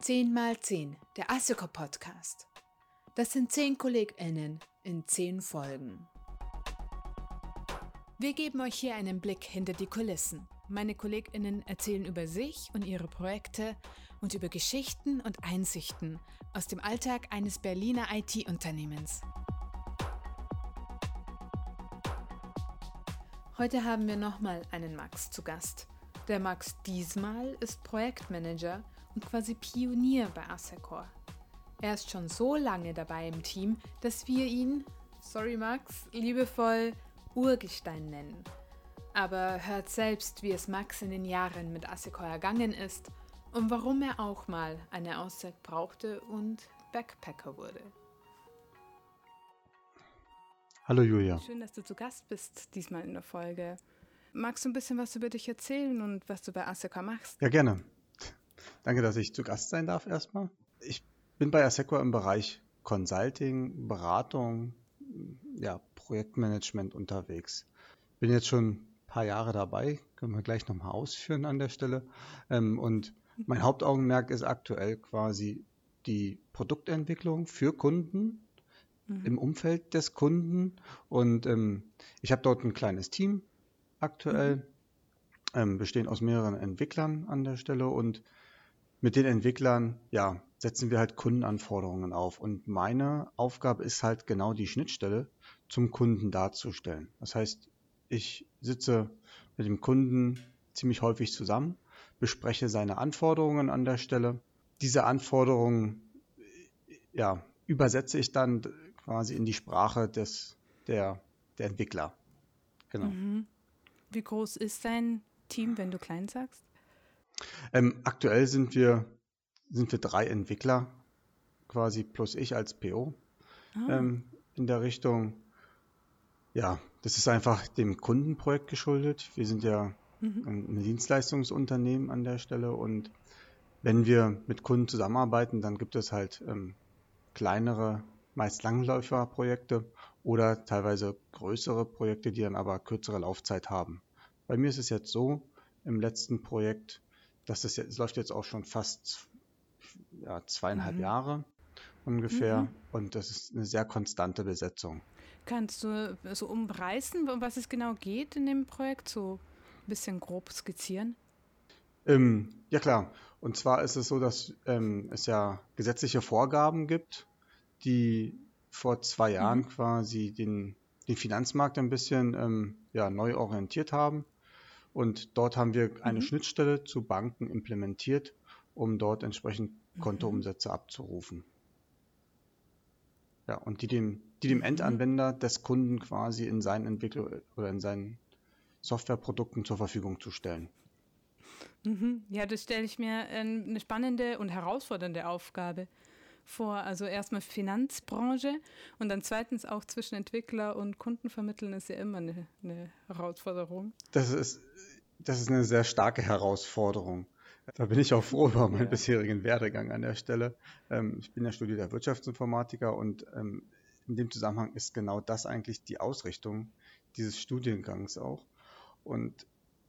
10 mal 10, der ASSECO Podcast. Das sind 10 KollegInnen in 10 Folgen. Wir geben euch hier einen Blick hinter die Kulissen. Meine KollegInnen erzählen über sich und ihre Projekte und über Geschichten und Einsichten aus dem Alltag eines Berliner IT-Unternehmens. Heute haben wir nochmal einen Max zu Gast. Der Max diesmal ist Projektmanager und quasi Pionier bei Assecor. Er ist schon so lange dabei im Team, dass wir ihn, sorry Max, liebevoll Urgestein nennen. Aber hört selbst, wie es Max in den Jahren mit Assecor ergangen ist und warum er auch mal eine Auszeit brauchte und Backpacker wurde. Hallo Julia. Schön, dass du zu Gast bist diesmal in der Folge. Magst du ein bisschen was über dich erzählen und was du bei Asseco machst? Ja, gerne. Danke, dass ich zu Gast sein darf erstmal. Ich bin bei Asseco im Bereich Consulting, Beratung, ja, Projektmanagement unterwegs. Bin jetzt schon ein paar Jahre dabei, können wir gleich nochmal ausführen an der Stelle. Ähm, und mein Hauptaugenmerk ist aktuell quasi die Produktentwicklung für Kunden mhm. im Umfeld des Kunden. Und ähm, ich habe dort ein kleines Team, aktuell, mhm. ähm, bestehen aus mehreren Entwicklern an der Stelle und mit den Entwicklern, ja, setzen wir halt Kundenanforderungen auf. Und meine Aufgabe ist halt genau die Schnittstelle zum Kunden darzustellen. Das heißt, ich sitze mit dem Kunden ziemlich häufig zusammen, bespreche seine Anforderungen an der Stelle. Diese Anforderungen, ja, übersetze ich dann quasi in die Sprache des, der, der Entwickler. Genau. Mhm. Wie groß ist dein Team, wenn du klein sagst? Ähm, aktuell sind wir, sind wir drei Entwickler, quasi plus ich als PO ah. ähm, in der Richtung. Ja, das ist einfach dem Kundenprojekt geschuldet. Wir sind ja mhm. ein Dienstleistungsunternehmen an der Stelle und wenn wir mit Kunden zusammenarbeiten, dann gibt es halt ähm, kleinere, meist Langläuferprojekte oder teilweise größere Projekte, die dann aber kürzere Laufzeit haben. Bei mir ist es jetzt so, im letzten Projekt, das jetzt, es läuft jetzt auch schon fast ja, zweieinhalb mhm. Jahre ungefähr mhm. und das ist eine sehr konstante Besetzung. Kannst du so umreißen, um was es genau geht in dem Projekt, so ein bisschen grob skizzieren? Ähm, ja klar. Und zwar ist es so, dass ähm, es ja gesetzliche Vorgaben gibt, die vor zwei Jahren mhm. quasi den, den Finanzmarkt ein bisschen ähm, ja, neu orientiert haben. Und dort haben wir eine mhm. Schnittstelle zu Banken implementiert, um dort entsprechend mhm. Kontoumsätze abzurufen. Ja, und die dem, die dem mhm. Endanwender des Kunden quasi in seinen Entwicklung oder in seinen Softwareprodukten zur Verfügung zu stellen. Mhm. Ja, das stelle ich mir eine spannende und herausfordernde Aufgabe vor. Also erstmal Finanzbranche und dann zweitens auch zwischen Entwickler und Kunden vermitteln ist ja immer eine, eine Herausforderung. Das ist, das ist eine sehr starke Herausforderung. Da bin ich auch froh über meinen ja. bisherigen Werdegang an der Stelle. Ähm, ich bin ja studierter Wirtschaftsinformatiker und ähm, in dem Zusammenhang ist genau das eigentlich die Ausrichtung dieses Studiengangs auch. Und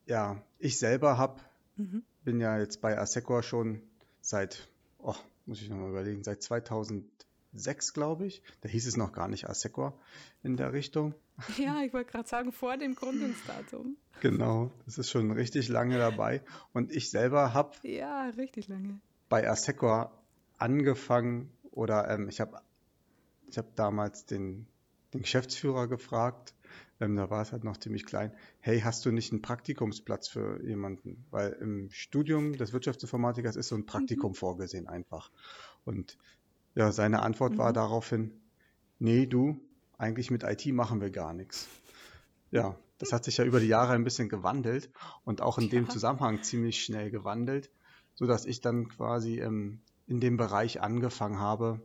ja, ich selber habe, mhm. bin ja jetzt bei Assecor schon seit oh, muss ich nochmal überlegen, seit 2006, glaube ich. Da hieß es noch gar nicht Assecor in der Richtung. Ja, ich wollte gerade sagen, vor dem Gründungsdatum. Genau, das ist schon richtig lange dabei. Und ich selber habe ja, richtig lange. bei Assecor angefangen oder ähm, ich habe ich hab damals den, den Geschäftsführer gefragt, ähm, da war es halt noch ziemlich klein, hey, hast du nicht einen Praktikumsplatz für jemanden? Weil im Studium des Wirtschaftsinformatikers ist so ein Praktikum mhm. vorgesehen einfach. Und ja, seine Antwort mhm. war daraufhin, nee, du, eigentlich mit IT machen wir gar nichts. Ja, das hat sich ja über die Jahre ein bisschen gewandelt und auch in ja. dem Zusammenhang ziemlich schnell gewandelt, so dass ich dann quasi ähm, in dem Bereich angefangen habe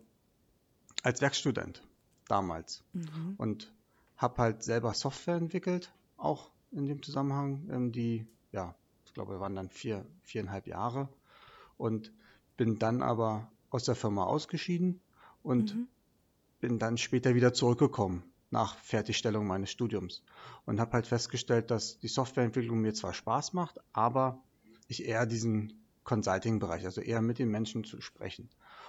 als Werkstudent damals. Mhm. Und habe halt selber Software entwickelt, auch in dem Zusammenhang, ähm, die, ja, ich glaube, waren dann vier, viereinhalb Jahre und bin dann aber aus der Firma ausgeschieden und mhm. bin dann später wieder zurückgekommen nach Fertigstellung meines Studiums und habe halt festgestellt, dass die Softwareentwicklung mir zwar Spaß macht, aber ich eher diesen Consulting-Bereich, also eher mit den Menschen zu sprechen.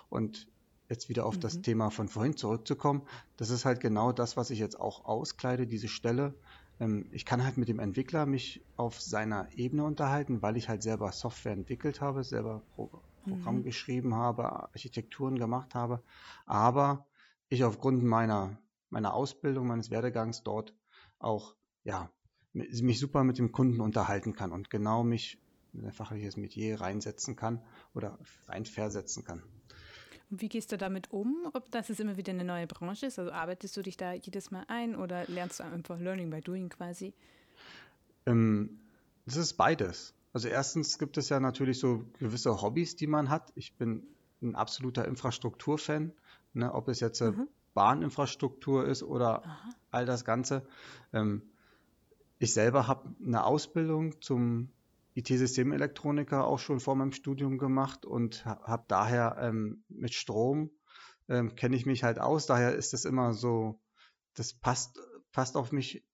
Und jetzt wieder auf mhm. das Thema von vorhin zurückzukommen, das ist halt genau das, was ich jetzt auch auskleide, diese Stelle. Ähm, ich kann halt mit dem Entwickler mich auf seiner Ebene unterhalten, weil ich halt selber Software entwickelt habe, selber Pro Programm mhm. geschrieben habe, Architekturen gemacht habe, aber ich aufgrund meiner, meiner Ausbildung, meines Werdegangs dort auch, ja, mich super mit dem Kunden unterhalten kann und genau mich in ein fachliches Metier reinsetzen kann oder reinversetzen kann. Wie gehst du damit um, ob das es immer wieder eine neue Branche ist? Also arbeitest du dich da jedes Mal ein oder lernst du einfach Learning by Doing quasi? Ähm, das ist beides. Also erstens gibt es ja natürlich so gewisse Hobbys, die man hat. Ich bin ein absoluter Infrastrukturfan, ne, ob es jetzt mhm. Bahninfrastruktur ist oder Aha. all das Ganze. Ähm, ich selber habe eine Ausbildung zum IT-Systemelektroniker auch schon vor meinem Studium gemacht und habe daher ähm, mit Strom ähm, kenne ich mich halt aus. Daher ist das immer so, das passt, passt auf mich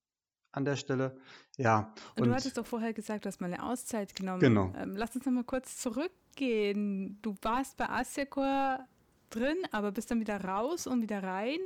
an der Stelle. Ja. Und du hattest doch vorher gesagt, du hast mal eine Auszeit genommen. Genau. Ähm, lass uns noch mal kurz zurückgehen. Du warst bei Assecor drin, aber bist dann wieder raus und wieder rein.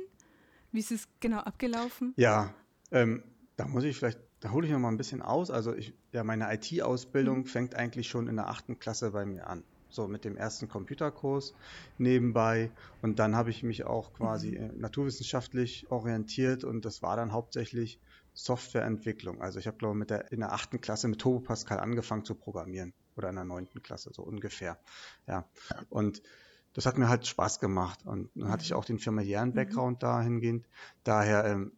Wie ist es genau abgelaufen? Ja, ähm, da muss ich vielleicht da hole ich noch mal ein bisschen aus. Also ich, ja, meine IT-Ausbildung mhm. fängt eigentlich schon in der achten Klasse bei mir an. So mit dem ersten Computerkurs nebenbei. Und dann habe ich mich auch quasi mhm. naturwissenschaftlich orientiert und das war dann hauptsächlich Softwareentwicklung. Also ich habe, glaube ich, mit der, in der achten Klasse mit Turbo Pascal angefangen zu programmieren. Oder in der neunten Klasse, so ungefähr. Ja. Und das hat mir halt Spaß gemacht. Und dann hatte ich mhm. auch den familiären mhm. Background dahingehend. Daher ähm,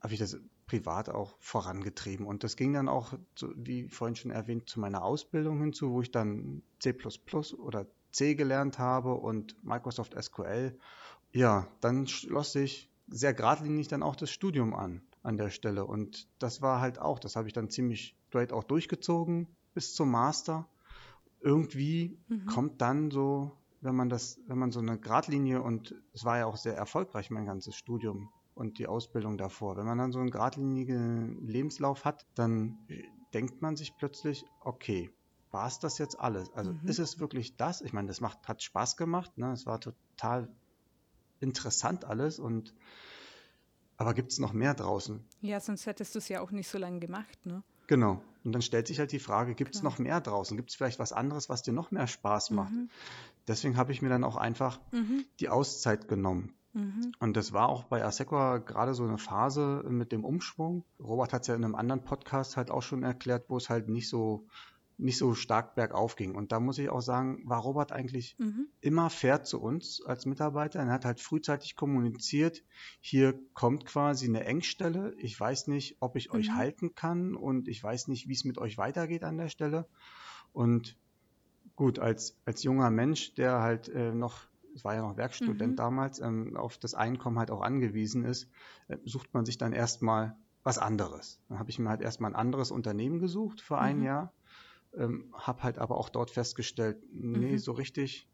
habe ich das privat auch vorangetrieben. Und das ging dann auch, wie vorhin schon erwähnt, zu meiner Ausbildung hinzu, wo ich dann C oder C gelernt habe und Microsoft SQL. Ja, dann schloss sich sehr geradlinig dann auch das Studium an an der Stelle. Und das war halt auch, das habe ich dann ziemlich straight auch durchgezogen bis zum Master. Irgendwie mhm. kommt dann so, wenn man das, wenn man so eine Gradlinie und es war ja auch sehr erfolgreich, mein ganzes Studium, und die Ausbildung davor. Wenn man dann so einen geradlinigen Lebenslauf hat, dann denkt man sich plötzlich, okay, war es das jetzt alles? Also mhm. ist es wirklich das? Ich meine, das macht, hat Spaß gemacht, ne? Es war total interessant alles und aber gibt es noch mehr draußen? Ja, sonst hättest du es ja auch nicht so lange gemacht, ne? Genau. Und dann stellt sich halt die Frage, gibt es noch mehr draußen? Gibt es vielleicht was anderes, was dir noch mehr Spaß macht? Mhm. Deswegen habe ich mir dann auch einfach mhm. die Auszeit genommen. Mhm. Und das war auch bei Assequa gerade so eine Phase mit dem Umschwung. Robert hat es ja in einem anderen Podcast halt auch schon erklärt, wo es halt nicht so nicht so stark bergauf ging. Und da muss ich auch sagen, war Robert eigentlich mhm. immer fair zu uns als Mitarbeiter. Er hat halt frühzeitig kommuniziert, hier kommt quasi eine Engstelle. Ich weiß nicht, ob ich mhm. euch halten kann und ich weiß nicht, wie es mit euch weitergeht an der Stelle. Und gut, als, als junger Mensch, der halt äh, noch es war ja noch Werkstudent mhm. damals, ähm, auf das Einkommen halt auch angewiesen ist, äh, sucht man sich dann erstmal was anderes. Dann habe ich mir halt erstmal ein anderes Unternehmen gesucht für ein mhm. Jahr, ähm, habe halt aber auch dort festgestellt, nee, mhm. so richtig,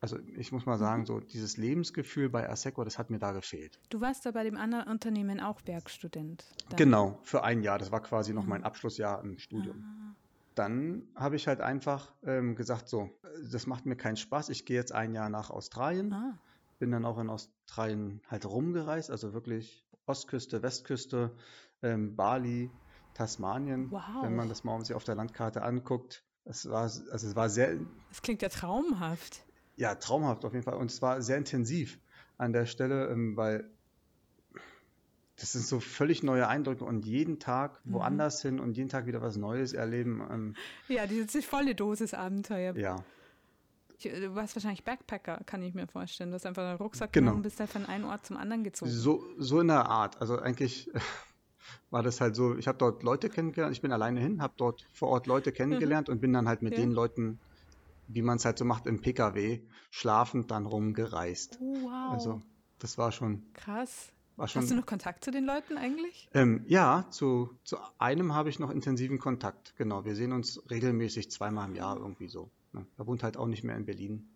also ich muss mal sagen, mhm. so dieses Lebensgefühl bei Aseco, das hat mir da gefehlt. Du warst da bei dem anderen Unternehmen auch Werkstudent? Dann. Genau, für ein Jahr. Das war quasi noch mhm. mein Abschlussjahr im Studium. Ah dann habe ich halt einfach ähm, gesagt, so, das macht mir keinen Spaß. Ich gehe jetzt ein Jahr nach Australien. Ah. Bin dann auch in Australien halt rumgereist, also wirklich Ostküste, Westküste, ähm, Bali, Tasmanien, wow. wenn man das mal sich auf der Landkarte anguckt. Es war, also es war sehr. Das klingt ja traumhaft. Ja, traumhaft auf jeden Fall. Und es war sehr intensiv an der Stelle, ähm, weil das sind so völlig neue Eindrücke und jeden Tag mhm. woanders hin und jeden Tag wieder was Neues erleben. Ähm, ja, diese volle Dosis Abenteuer. Ja. Du warst wahrscheinlich Backpacker, kann ich mir vorstellen. Du hast einfach einen Rucksack genau. genommen und bist dann von einem Ort zum anderen gezogen. So, so in der Art. Also eigentlich war das halt so, ich habe dort Leute kennengelernt, ich bin alleine hin, habe dort vor Ort Leute kennengelernt und bin dann halt mit ja. den Leuten, wie man es halt so macht im PKW, schlafend dann rumgereist. Oh, wow. Also das war schon krass. Hast du noch Kontakt zu den Leuten eigentlich? Ähm, ja, zu, zu einem habe ich noch intensiven Kontakt. Genau, wir sehen uns regelmäßig zweimal im Jahr irgendwie so. Ne? Er wohnt halt auch nicht mehr in Berlin.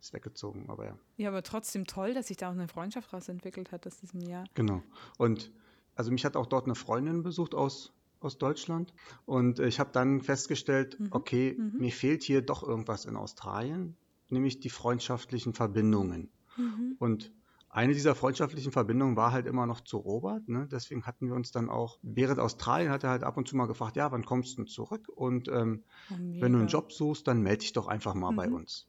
Ist weggezogen, aber ja. Ja, aber trotzdem toll, dass sich da auch eine Freundschaft raus entwickelt hat aus diesem Jahr. Genau. Und also mich hat auch dort eine Freundin besucht aus aus Deutschland. Und ich habe dann festgestellt, mhm. okay, mhm. mir fehlt hier doch irgendwas in Australien, nämlich die freundschaftlichen Verbindungen. Mhm. Und eine dieser freundschaftlichen Verbindungen war halt immer noch zu Robert. Ne? Deswegen hatten wir uns dann auch, während Australien hat er halt ab und zu mal gefragt, ja, wann kommst du denn zurück? Und ähm, oh, wenn du einen Job suchst, dann melde dich doch einfach mal bei mhm. uns.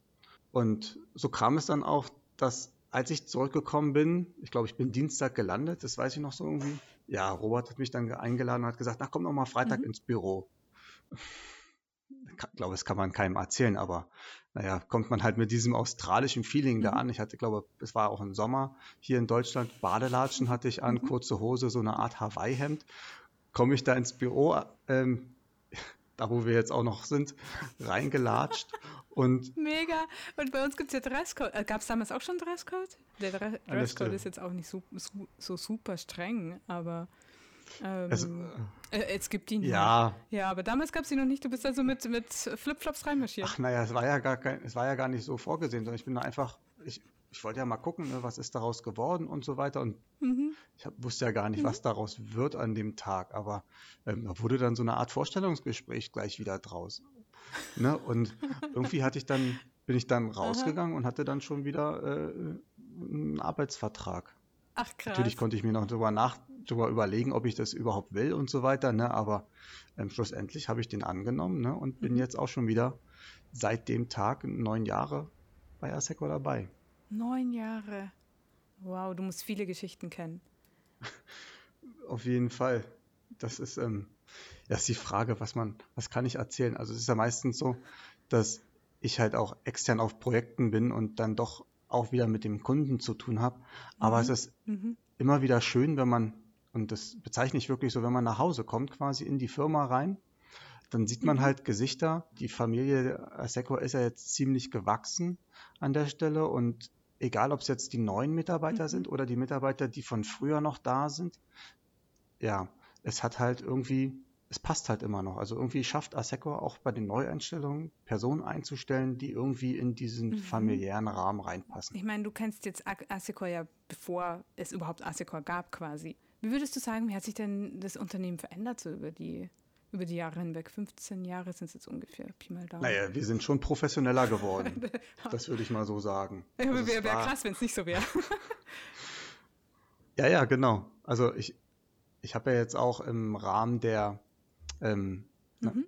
Und so kam es dann auch, dass als ich zurückgekommen bin, ich glaube, ich bin Dienstag gelandet, das weiß ich noch so irgendwie. Ja, Robert hat mich dann eingeladen und hat gesagt, na komm doch mal Freitag mhm. ins Büro. Ich glaube, das kann man keinem erzählen, aber naja, kommt man halt mit diesem australischen Feeling mhm. da an. Ich hatte, glaube, es war auch im Sommer hier in Deutschland, Badelatschen hatte ich an, mhm. kurze Hose, so eine Art Hawaii-Hemd. Komme ich da ins Büro, ähm, da wo wir jetzt auch noch sind, reingelatscht und Mega. Und bei uns gibt es ja Dresscode. Äh, Gab es damals auch schon Dresscode? Der Dre Dresscode ist jetzt auch nicht so, so, so super streng, aber ähm, es, äh, es, gibt ihn. Ja. Ja, aber damals gab es ihn noch nicht. Du bist also mit, mit Flipflops reinmarschiert. Ach naja, es war ja gar kein, es war ja gar nicht so vorgesehen, sondern ich bin da einfach, ich, ich wollte ja mal gucken, ne, was ist daraus geworden und so weiter. Und mhm. ich hab, wusste ja gar nicht, mhm. was daraus wird an dem Tag. Aber ähm, da wurde dann so eine Art Vorstellungsgespräch gleich wieder draus. Ne? Und irgendwie hatte ich dann, bin ich dann rausgegangen Aha. und hatte dann schon wieder äh, einen Arbeitsvertrag. Ach krass. Natürlich konnte ich mir noch drüber, nach, drüber überlegen, ob ich das überhaupt will und so weiter, ne? aber ähm, schlussendlich habe ich den angenommen ne? und bin mhm. jetzt auch schon wieder seit dem Tag neun Jahre bei ASECO dabei. Neun Jahre. Wow, du musst viele Geschichten kennen. Auf jeden Fall. Das ist, ähm, ja, ist die Frage, was man, was kann ich erzählen? Also es ist ja meistens so, dass ich halt auch extern auf Projekten bin und dann doch auch wieder mit dem Kunden zu tun habe. Aber mhm. es ist mhm. immer wieder schön, wenn man, und das bezeichne ich wirklich so, wenn man nach Hause kommt, quasi in die Firma rein, dann sieht man mhm. halt Gesichter. Die Familie Asseco ist ja jetzt ziemlich gewachsen an der Stelle und egal, ob es jetzt die neuen Mitarbeiter mhm. sind oder die Mitarbeiter, die von früher noch da sind, ja, es hat halt irgendwie es passt halt immer noch. Also irgendwie schafft Asseco auch bei den Neueinstellungen Personen einzustellen, die irgendwie in diesen mhm. familiären Rahmen reinpassen. Ich meine, du kennst jetzt Asseco ja, bevor es überhaupt Asseco gab quasi. Wie würdest du sagen, wie hat sich denn das Unternehmen verändert so über die, über die Jahre hinweg? 15 Jahre sind es jetzt ungefähr, Pi mal Daumen. Naja, wir sind schon professioneller geworden. das würde ich mal so sagen. Ja, also wäre wär krass, wenn es nicht so wäre. ja, ja, genau. Also ich, ich habe ja jetzt auch im Rahmen der ähm, mhm.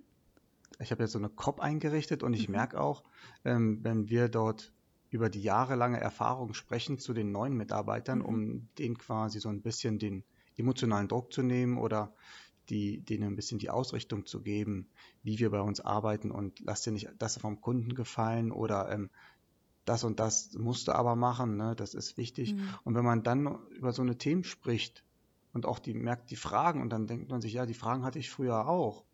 Ich habe jetzt so eine COP eingerichtet und ich mhm. merke auch, ähm, wenn wir dort über die jahrelange Erfahrung sprechen zu den neuen Mitarbeitern, mhm. um denen quasi so ein bisschen den emotionalen Druck zu nehmen oder die, denen ein bisschen die Ausrichtung zu geben, wie wir bei uns arbeiten und lass dir nicht das vom Kunden gefallen oder ähm, das und das musst du aber machen, ne? das ist wichtig. Mhm. Und wenn man dann über so eine Themen spricht, und auch die merkt die Fragen und dann denkt man sich, ja, die Fragen hatte ich früher auch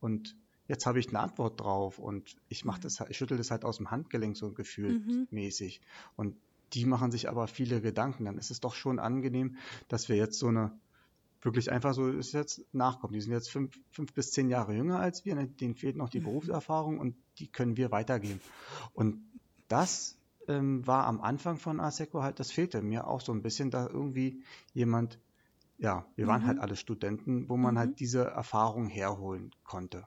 und jetzt habe ich eine Antwort drauf und ich mache mhm. das, ich schüttel das halt aus dem Handgelenk so gefühlmäßig mhm. und die machen sich aber viele Gedanken. Dann ist es doch schon angenehm, dass wir jetzt so eine wirklich einfach so ist jetzt nachkommen. Die sind jetzt fünf, fünf bis zehn Jahre jünger als wir, ne, denen fehlt noch die mhm. Berufserfahrung und die können wir weitergeben. Und das ähm, war am Anfang von ASECO halt, das fehlte mir auch so ein bisschen, da irgendwie jemand ja, wir waren halt mhm. alle Studenten, wo man halt mhm. halt diese Erfahrung herholen konnte.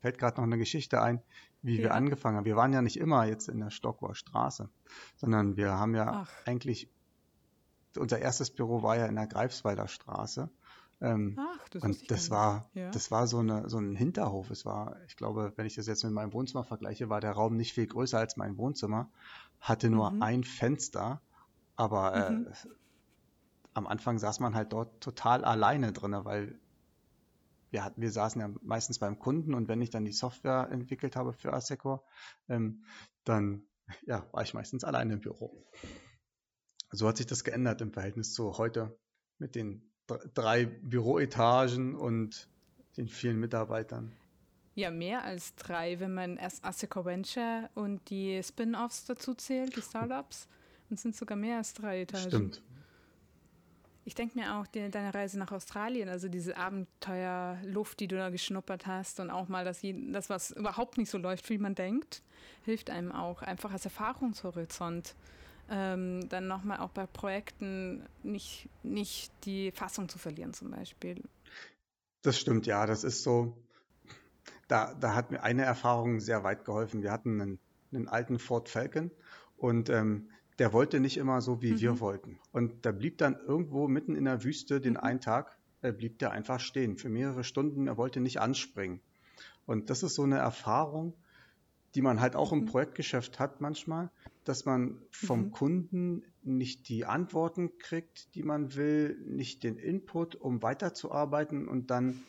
Fällt gerade noch eine Geschichte ein, wie ja. wir angefangen haben. Wir waren ja nicht immer jetzt in der Stockwar Straße, sondern wir haben ja Ach. eigentlich, unser erstes Büro war ja in der Greifswalder Straße. Ähm, Ach, das und das war, ja. das war so, eine, so ein Hinterhof. Es war, ich glaube, wenn ich das jetzt mit meinem Wohnzimmer vergleiche, war der Raum nicht viel größer als mein Wohnzimmer, hatte nur mhm. ein Fenster, aber äh, mhm. äh, am Anfang saß man halt dort total alleine drin, weil wir, hatten, wir saßen ja meistens beim Kunden und wenn ich dann die Software entwickelt habe für Asecor, ähm, dann ja, war ich meistens alleine im Büro. So hat sich das geändert im Verhältnis zu heute mit den drei Büroetagen und den vielen Mitarbeitern. Ja, mehr als drei, wenn man erst Asseco Venture und die Spin-offs dazu zählt, die Startups. Und sind sogar mehr als drei Etagen. Stimmt. Ich denke mir auch, die, deine Reise nach Australien, also diese Abenteuerluft, die du da geschnuppert hast und auch mal das, das, was überhaupt nicht so läuft, wie man denkt, hilft einem auch einfach als Erfahrungshorizont. Ähm, dann nochmal auch bei Projekten nicht, nicht die Fassung zu verlieren zum Beispiel. Das stimmt, ja, das ist so. Da, da hat mir eine Erfahrung sehr weit geholfen. Wir hatten einen, einen alten Ford Falcon und ähm, der wollte nicht immer so, wie mhm. wir wollten. Und da blieb dann irgendwo mitten in der Wüste den mhm. einen Tag, äh, blieb der einfach stehen für mehrere Stunden. Er wollte nicht anspringen. Und das ist so eine Erfahrung, die man halt auch mhm. im Projektgeschäft hat manchmal, dass man vom mhm. Kunden nicht die Antworten kriegt, die man will, nicht den Input, um weiterzuarbeiten und dann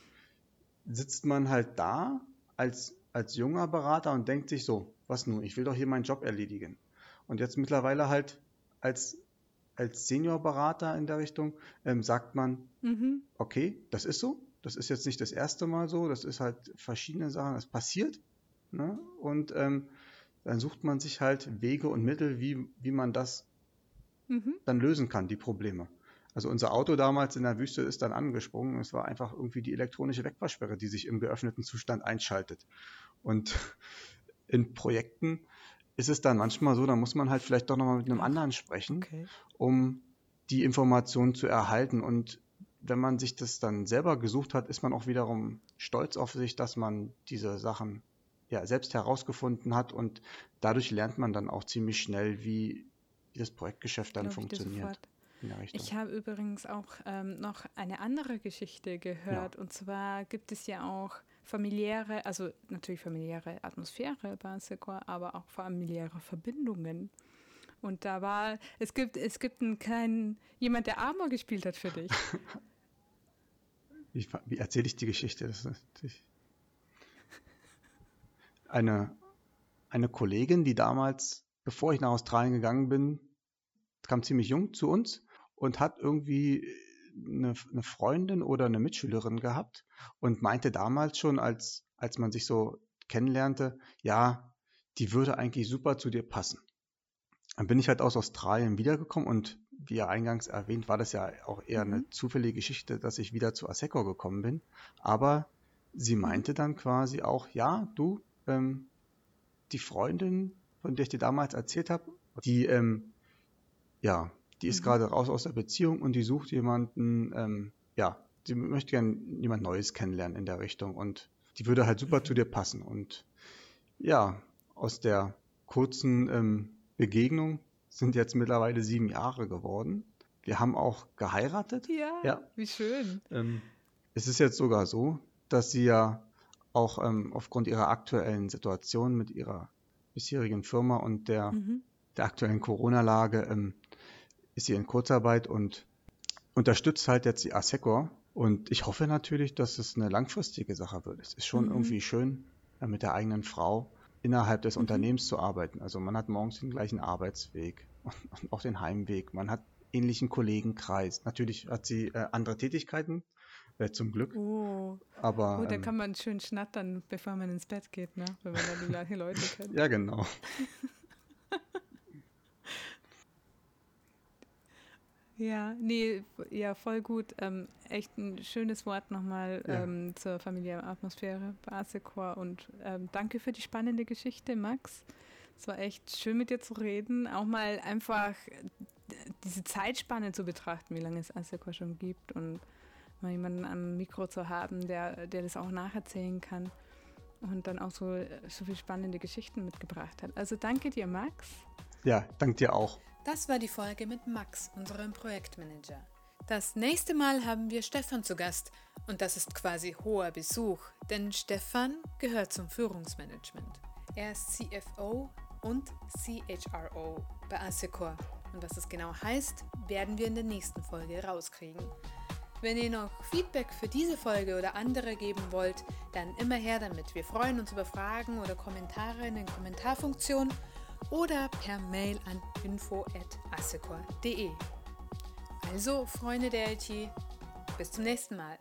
sitzt man halt da als, als junger Berater und denkt sich so, was nun, ich will doch hier meinen Job erledigen. Und jetzt mittlerweile halt als, als Seniorberater in der Richtung ähm, sagt man, mhm. okay, das ist so, das ist jetzt nicht das erste Mal so, das ist halt verschiedene Sachen, das passiert. Ne? Und ähm, dann sucht man sich halt Wege und Mittel, wie, wie man das mhm. dann lösen kann, die Probleme. Also unser Auto damals in der Wüste ist dann angesprungen. Es war einfach irgendwie die elektronische Wegfahrsperre, die sich im geöffneten Zustand einschaltet. Und in Projekten ist es dann manchmal so, da muss man halt vielleicht doch nochmal mit einem anderen sprechen, okay. um die Informationen zu erhalten. Und wenn man sich das dann selber gesucht hat, ist man auch wiederum stolz auf sich, dass man diese Sachen ja selbst herausgefunden hat und dadurch lernt man dann auch ziemlich schnell, wie, das Projektgeschäft dann funktioniert. Ich habe übrigens auch ähm, noch eine andere Geschichte gehört. Ja. Und zwar gibt es ja auch familiäre, also natürlich familiäre Atmosphäre bei Secor, aber auch familiäre Verbindungen. Und da war, es gibt, es gibt einen kleinen, jemand, der Armor gespielt hat für dich. wie, wie erzähle ich die Geschichte? Das ist eine, eine Kollegin, die damals, bevor ich nach Australien gegangen bin, kam ziemlich jung zu uns und hat irgendwie eine, eine Freundin oder eine Mitschülerin gehabt und meinte damals schon, als, als man sich so kennenlernte, ja, die würde eigentlich super zu dir passen. Dann bin ich halt aus Australien wiedergekommen und wie ja eingangs erwähnt, war das ja auch eher mhm. eine zufällige Geschichte, dass ich wieder zu Aseco gekommen bin. Aber sie meinte dann quasi auch, ja, du, ähm, die Freundin, von der ich dir damals erzählt habe, die, ähm, ja, die ist mhm. gerade raus aus der Beziehung und die sucht jemanden, ähm, ja, sie möchte gerne jemand Neues kennenlernen in der Richtung und die würde halt super mhm. zu dir passen. Und ja, aus der kurzen ähm, Begegnung sind jetzt mittlerweile sieben Jahre geworden. Wir haben auch geheiratet. Ja, ja. wie schön. Ähm, es ist jetzt sogar so, dass sie ja auch ähm, aufgrund ihrer aktuellen Situation mit ihrer bisherigen Firma und der, mhm. der aktuellen Corona-Lage ähm, ist sie in Kurzarbeit und unterstützt halt jetzt die ASECOR. Und ich hoffe natürlich, dass es eine langfristige Sache wird. Es ist schon mhm. irgendwie schön, äh, mit der eigenen Frau innerhalb des mhm. Unternehmens zu arbeiten. Also man hat morgens den gleichen Arbeitsweg und, und auch den Heimweg. Man hat ähnlichen Kollegenkreis. Natürlich hat sie äh, andere Tätigkeiten, äh, zum Glück. Oh. Aber, oh, da ähm, kann man schön schnattern, bevor man ins Bett geht, ne? wenn man da die gleichen Leute kennt. ja, genau. Ja, nee, ja, voll gut. Ähm, echt ein schönes Wort nochmal ja. ähm, zur Familienatmosphäre bei Asecor und ähm, danke für die spannende Geschichte, Max. Es war echt schön mit dir zu reden, auch mal einfach diese Zeitspanne zu betrachten, wie lange es Asecor schon gibt und mal jemanden am Mikro zu haben, der, der das auch nacherzählen kann und dann auch so, so viele spannende Geschichten mitgebracht hat. Also danke dir, Max. Ja, danke dir auch. Das war die Folge mit Max, unserem Projektmanager. Das nächste Mal haben wir Stefan zu Gast und das ist quasi hoher Besuch, denn Stefan gehört zum Führungsmanagement. Er ist CFO und CHRO bei Assecor und was das genau heißt, werden wir in der nächsten Folge rauskriegen. Wenn ihr noch Feedback für diese Folge oder andere geben wollt, dann immer her damit. Wir freuen uns über Fragen oder Kommentare in den Kommentarfunktionen oder per Mail an info.assecor.de. Also, Freunde der IT, bis zum nächsten Mal.